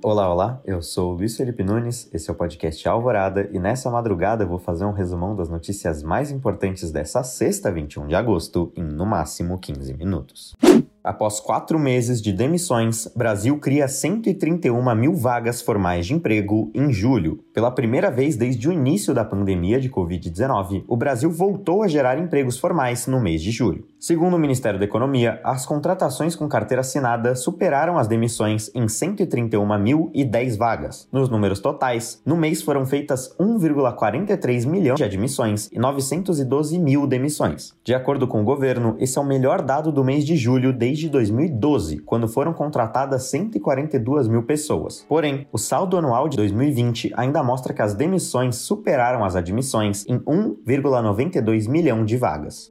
Olá, olá, eu sou Luiz Felipe Nunes, esse é o podcast Alvorada e nessa madrugada eu vou fazer um resumão das notícias mais importantes dessa sexta, 21 de agosto, em no máximo 15 minutos. Após quatro meses de demissões, Brasil cria 131 mil vagas formais de emprego em julho. Pela primeira vez desde o início da pandemia de Covid-19, o Brasil voltou a gerar empregos formais no mês de julho. Segundo o Ministério da Economia, as contratações com carteira assinada superaram as demissões em 131.010 vagas. Nos números totais, no mês foram feitas 1,43 milhão de admissões e 912 mil demissões. De acordo com o governo, esse é o melhor dado do mês de julho desde 2012, quando foram contratadas 142 mil pessoas. Porém, o saldo anual de 2020 ainda mostra que as demissões superaram as admissões em 1,92 milhão de vagas.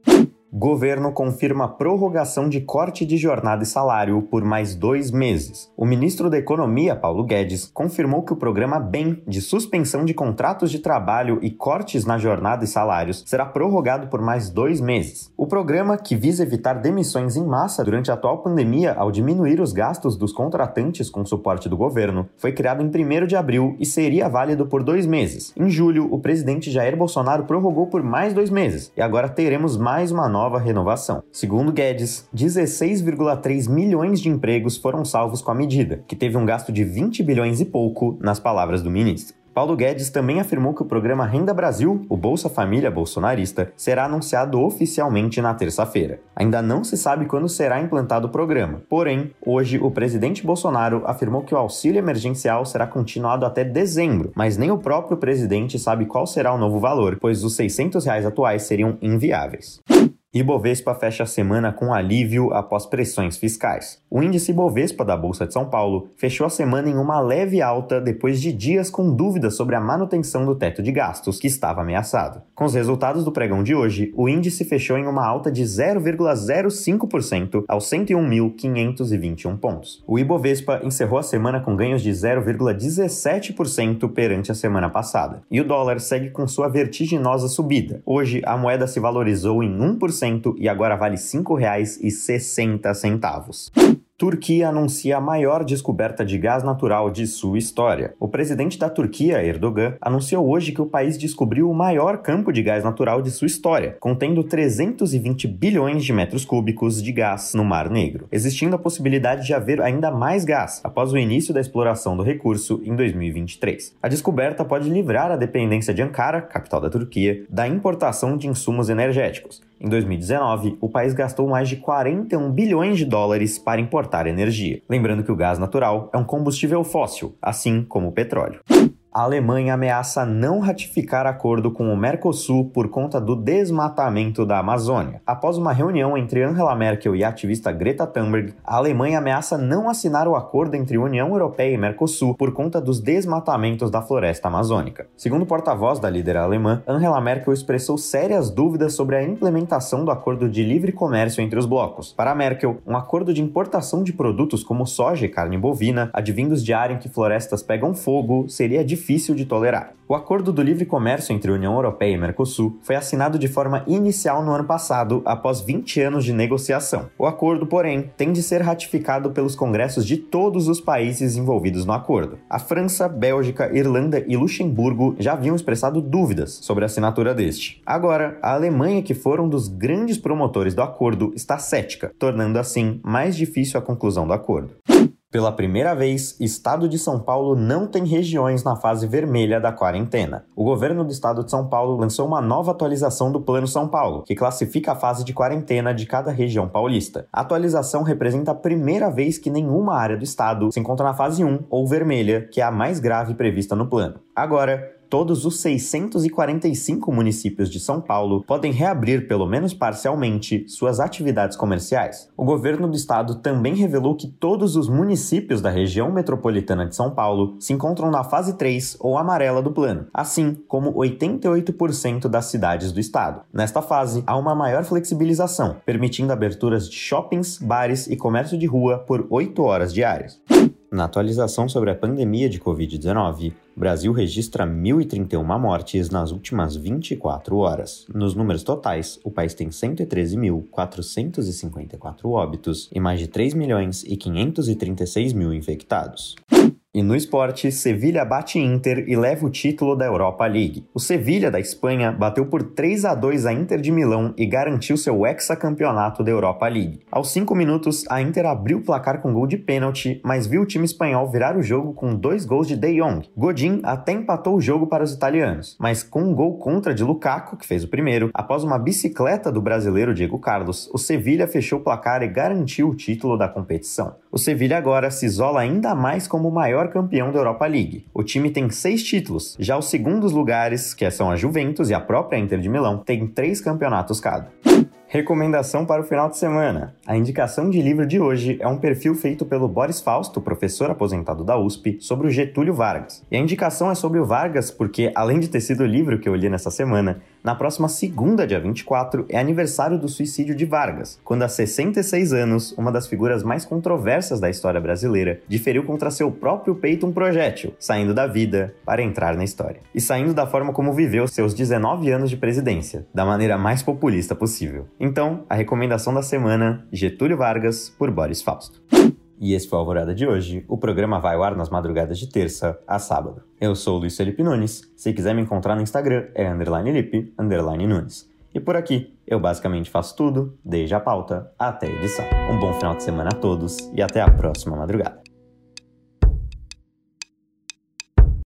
Governo confirma prorrogação de corte de jornada e salário por mais dois meses. O ministro da Economia, Paulo Guedes, confirmou que o programa BEM, de suspensão de contratos de trabalho e cortes na jornada e salários, será prorrogado por mais dois meses. O programa, que visa evitar demissões em massa durante a atual pandemia ao diminuir os gastos dos contratantes com suporte do governo, foi criado em 1 de abril e seria válido por dois meses. Em julho, o presidente Jair Bolsonaro prorrogou por mais dois meses e agora teremos mais uma nova renovação. Segundo Guedes, 16,3 milhões de empregos foram salvos com a medida, que teve um gasto de 20 bilhões e pouco, nas palavras do ministro. Paulo Guedes também afirmou que o programa Renda Brasil, o Bolsa Família bolsonarista, será anunciado oficialmente na terça-feira. Ainda não se sabe quando será implantado o programa. Porém, hoje o presidente Bolsonaro afirmou que o auxílio emergencial será continuado até dezembro, mas nem o próprio presidente sabe qual será o novo valor, pois os 600 reais atuais seriam inviáveis. Ibovespa fecha a semana com alívio após pressões fiscais. O índice Ibovespa da Bolsa de São Paulo fechou a semana em uma leve alta depois de dias com dúvidas sobre a manutenção do teto de gastos, que estava ameaçado. Com os resultados do pregão de hoje, o índice fechou em uma alta de 0,05% aos 101.521 pontos. O Ibovespa encerrou a semana com ganhos de 0,17% perante a semana passada. E o dólar segue com sua vertiginosa subida. Hoje, a moeda se valorizou em 1% e agora vale R$ 5,60. Turquia anuncia a maior descoberta de gás natural de sua história. O presidente da Turquia, Erdogan, anunciou hoje que o país descobriu o maior campo de gás natural de sua história, contendo 320 bilhões de metros cúbicos de gás no Mar Negro, existindo a possibilidade de haver ainda mais gás após o início da exploração do recurso em 2023. A descoberta pode livrar a dependência de Ankara, capital da Turquia, da importação de insumos energéticos. Em 2019, o país gastou mais de 41 bilhões de dólares para importar energia. Lembrando que o gás natural é um combustível fóssil, assim como o petróleo a Alemanha ameaça não ratificar acordo com o Mercosul por conta do desmatamento da Amazônia. Após uma reunião entre Angela Merkel e a ativista Greta Thunberg, a Alemanha ameaça não assinar o acordo entre União Europeia e Mercosul por conta dos desmatamentos da floresta amazônica. Segundo o porta-voz da líder alemã, Angela Merkel expressou sérias dúvidas sobre a implementação do acordo de livre comércio entre os blocos. Para Merkel, um acordo de importação de produtos como soja e carne bovina, advindos de área em que florestas pegam fogo, seria difícil difícil de tolerar. O Acordo do Livre Comércio entre União Europeia e Mercosul foi assinado de forma inicial no ano passado, após 20 anos de negociação. O acordo, porém, tem de ser ratificado pelos congressos de todos os países envolvidos no acordo. A França, Bélgica, Irlanda e Luxemburgo já haviam expressado dúvidas sobre a assinatura deste. Agora, a Alemanha, que foi um dos grandes promotores do acordo, está cética, tornando assim mais difícil a conclusão do acordo. Pela primeira vez, Estado de São Paulo não tem regiões na fase vermelha da quarentena. O governo do Estado de São Paulo lançou uma nova atualização do Plano São Paulo, que classifica a fase de quarentena de cada região paulista. A atualização representa a primeira vez que nenhuma área do estado se encontra na fase 1 ou vermelha, que é a mais grave prevista no plano. Agora, todos os 645 municípios de São Paulo podem reabrir, pelo menos parcialmente, suas atividades comerciais. O governo do estado também revelou que todos os municípios da região metropolitana de São Paulo se encontram na fase 3 ou amarela do plano, assim como 88% das cidades do estado. Nesta fase, há uma maior flexibilização, permitindo aberturas de shoppings, bares e comércio de rua por 8 horas diárias. Na atualização sobre a pandemia de Covid-19, o Brasil registra 1.031 mortes nas últimas 24 horas. Nos números totais, o país tem 113.454 óbitos e mais de 3 milhões e 536 mil infectados. E no esporte, Sevilha bate Inter e leva o título da Europa League. O Sevilha da Espanha bateu por 3 a 2 a Inter de Milão e garantiu seu hexacampeonato da Europa League. Aos 5 minutos, a Inter abriu o placar com gol de pênalti, mas viu o time espanhol virar o jogo com dois gols de De Jong. Godin até empatou o jogo para os italianos, mas com um gol contra de Lukaku, que fez o primeiro, após uma bicicleta do brasileiro Diego Carlos, o Sevilha fechou o placar e garantiu o título da competição. O Sevilha agora se isola ainda mais como o maior maior campeão da Europa League. O time tem seis títulos, já os segundos lugares, que são a Juventus e a própria Inter de Milão, têm três campeonatos cada. Recomendação para o final de semana. A indicação de livro de hoje é um perfil feito pelo Boris Fausto, professor aposentado da USP, sobre o Getúlio Vargas. E a indicação é sobre o Vargas porque, além de ter sido o livro que eu li nessa semana, na próxima segunda, dia 24, é aniversário do suicídio de Vargas, quando há 66 anos, uma das figuras mais controversas da história brasileira diferiu contra seu próprio peito um projétil, saindo da vida para entrar na história. E saindo da forma como viveu seus 19 anos de presidência, da maneira mais populista possível. Então, a recomendação da semana: Getúlio Vargas por Boris Fausto. E esse foi a Alvorada de hoje. O programa vai ao ar nas madrugadas de terça a sábado. Eu sou o Luiz Felipe Nunes. Se quiser me encontrar no Instagram, é underline Lipe, underline Nunes. E por aqui, eu basicamente faço tudo, desde a pauta até a edição. Um bom final de semana a todos e até a próxima madrugada.